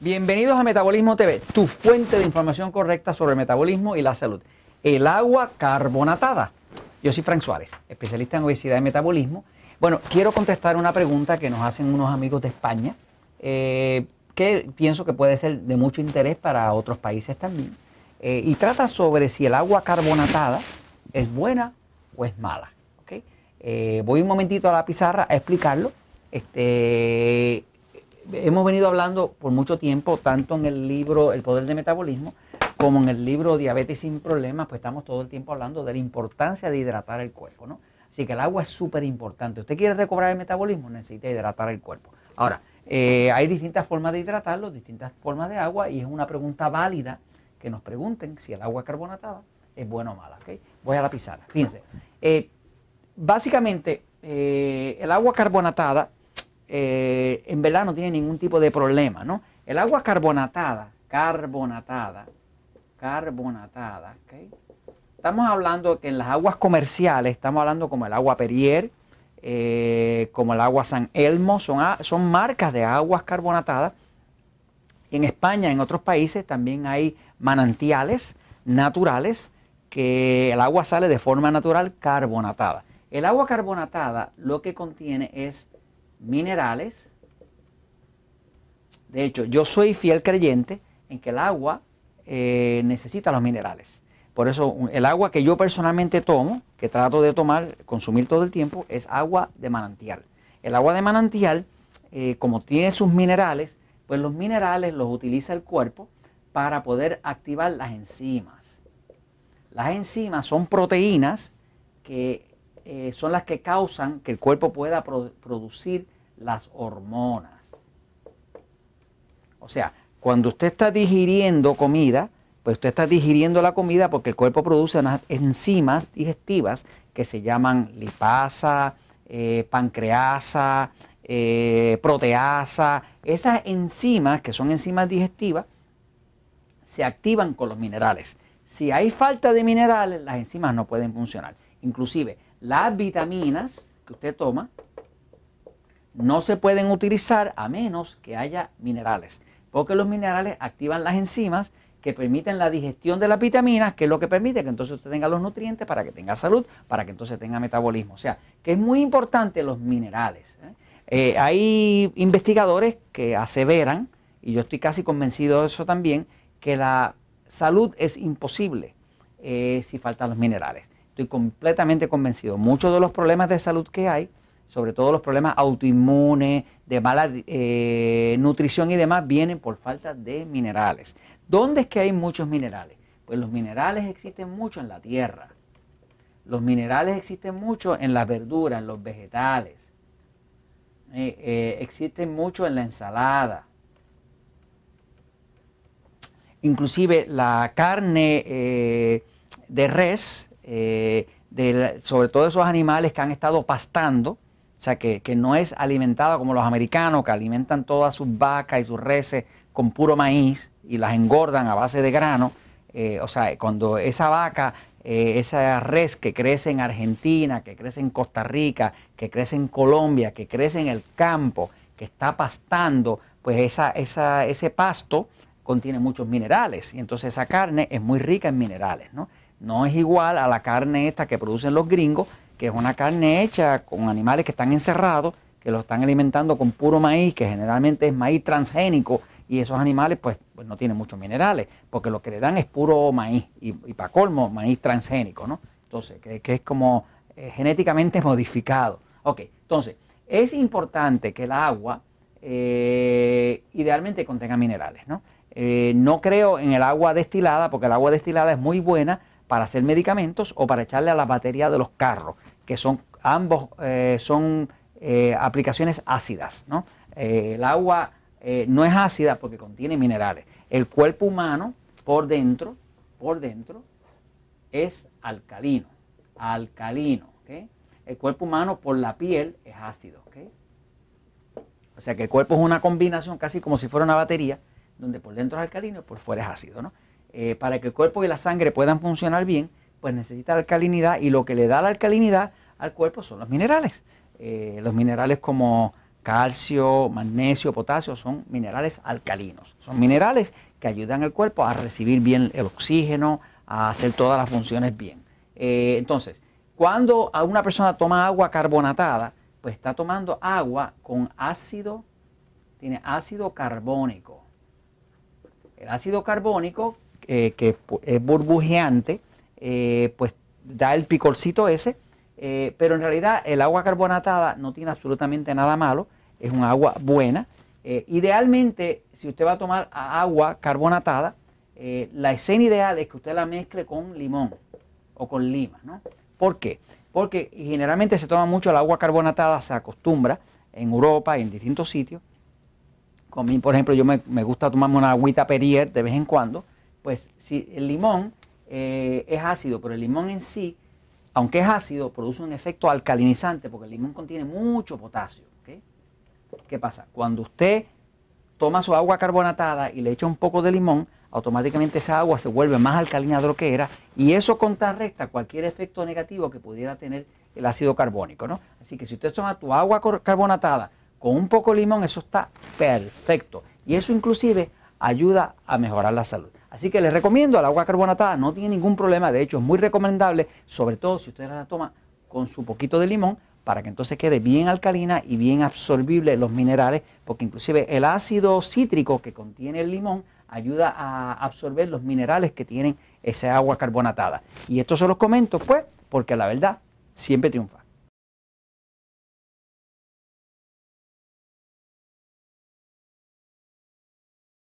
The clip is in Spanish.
Bienvenidos a Metabolismo TV, tu fuente de información correcta sobre el metabolismo y la salud. El agua carbonatada. Yo soy Frank Suárez, especialista en obesidad y metabolismo. Bueno, quiero contestar una pregunta que nos hacen unos amigos de España, eh, que pienso que puede ser de mucho interés para otros países también. Eh, y trata sobre si el agua carbonatada es buena o es mala. Eh, voy un momentito a la pizarra a explicarlo. Este, hemos venido hablando por mucho tiempo, tanto en el libro El Poder del Metabolismo, como en el libro Diabetes sin Problemas, pues estamos todo el tiempo hablando de la importancia de hidratar el cuerpo, ¿no? Así que el agua es súper importante. Usted quiere recobrar el metabolismo, necesita hidratar el cuerpo. Ahora, eh, hay distintas formas de hidratarlo, distintas formas de agua, y es una pregunta válida que nos pregunten si el agua carbonatada es buena o mala. ¿okay? Voy a la pizarra. Fíjense. Eh, básicamente, eh, el agua carbonatada eh, en verdad no tiene ningún tipo de problema, ¿no? El agua carbonatada, carbonatada, carbonatada. Estamos hablando que en las aguas comerciales, estamos hablando como el agua Perrier, eh, como el agua San Elmo, son, son marcas de aguas carbonatadas. En España, en otros países, también hay manantiales naturales que el agua sale de forma natural carbonatada. El agua carbonatada lo que contiene es minerales. De hecho, yo soy fiel creyente en que el agua eh, necesita los minerales. Por eso el agua que yo personalmente tomo, que trato de tomar, consumir todo el tiempo, es agua de manantial. El agua de manantial, eh, como tiene sus minerales, pues los minerales los utiliza el cuerpo para poder activar las enzimas. Las enzimas son proteínas que eh, son las que causan que el cuerpo pueda producir las hormonas. O sea, cuando usted está digiriendo comida, pues usted está digiriendo la comida porque el cuerpo produce unas enzimas digestivas que se llaman lipasa, eh, pancreasa, eh, proteasa. Esas enzimas, que son enzimas digestivas, se activan con los minerales. Si hay falta de minerales, las enzimas no pueden funcionar. Inclusive, las vitaminas que usted toma no se pueden utilizar a menos que haya minerales, porque los minerales activan las enzimas que permiten la digestión de las vitaminas, que es lo que permite que entonces usted tenga los nutrientes para que tenga salud, para que entonces tenga metabolismo. O sea, que es muy importante los minerales. ¿eh? Eh, hay investigadores que aseveran, y yo estoy casi convencido de eso también, que la salud es imposible eh, si faltan los minerales. Estoy completamente convencido. Muchos de los problemas de salud que hay, sobre todo los problemas autoinmunes, de mala eh, nutrición y demás, vienen por falta de minerales. ¿Dónde es que hay muchos minerales? Pues los minerales existen mucho en la tierra. Los minerales existen mucho en las verduras, en los vegetales. Eh, eh, existen mucho en la ensalada. Inclusive la carne de res eh, sobre todo esos animales que han estado pastando, o sea, que, no es alimentada como los americanos, que alimentan todas sus vacas y sus reses con puro maíz y las engordan a base de grano. Eh, o sea, cuando esa vaca, eh, esa res que crece en Argentina, que crece en Costa Rica, que crece en Colombia, que crece en el campo, que está pastando, pues esa, ese pasto contiene muchos minerales y entonces esa carne es muy rica en minerales, ¿no? No es igual a la carne esta que producen los gringos, que es una carne hecha con animales que están encerrados, que lo están alimentando con puro maíz, que generalmente es maíz transgénico, y esos animales pues, pues no tienen muchos minerales, porque lo que le dan es puro maíz, y, para colmo, maíz transgénico, ¿no? Entonces, que, es como eh, genéticamente modificado. Ok, entonces, es importante que el agua eh, idealmente contenga minerales, ¿no? Eh, no creo en el agua destilada, porque el agua destilada es muy buena, para hacer medicamentos o para echarle a la batería de los carros, que son ambos eh, son eh, aplicaciones ácidas. ¿no? Eh, el agua no es ácida porque contiene minerales. El cuerpo humano por dentro, por dentro, es alcalino, alcalino. El cuerpo humano por la piel es ácido. O sea que el cuerpo es una combinación casi como si fuera una batería, donde por dentro es alcalino y por fuera es ácido. ¿no? Eh, para que el cuerpo y la sangre puedan funcionar bien, pues necesita alcalinidad y lo que le da la alcalinidad al cuerpo son los minerales. Eh, los minerales como calcio, magnesio, potasio, son minerales alcalinos. Son minerales que ayudan al cuerpo a recibir bien el oxígeno, a hacer todas las funciones bien. Eh, entonces, cuando una persona toma agua carbonatada, pues está tomando agua con ácido, tiene ácido carbónico. El ácido carbónico, eh, que es burbujeante, eh, pues da el picorcito ese, pero en realidad el agua carbonatada no tiene absolutamente nada malo, es un agua buena. idealmente, si usted va a tomar agua carbonatada, la escena ideal es que usted la mezcle con limón o con lima, ¿no? ¿Por qué? Porque generalmente se toma mucho el agua carbonatada, se acostumbra en Europa y en distintos sitios. Con por ejemplo, yo me, gusta tomarme una agüita Perrier de vez en cuando. Pues si el limón eh, es ácido, pero el limón en sí, aunque es ácido, produce un efecto alcalinizante porque el limón contiene mucho potasio. ¿Qué pasa? Cuando usted toma su agua carbonatada y le echa un poco de limón, automáticamente esa agua se vuelve más alcalina de lo que era y eso contrarresta cualquier efecto negativo que pudiera tener el ácido carbónico, ¿no? Así que si usted toma tu agua carbonatada con un poco de limón, eso está perfecto y eso inclusive ayuda a mejorar la salud. Así que les recomiendo el agua carbonatada, no tiene ningún problema, de hecho es muy recomendable, sobre todo si usted la toma con su poquito de limón, para que entonces quede bien alcalina y bien absorbible los minerales, porque inclusive el ácido cítrico que contiene el limón ayuda a absorber los minerales que tienen esa agua carbonatada. Y esto se los comento, pues, porque la verdad siempre triunfa.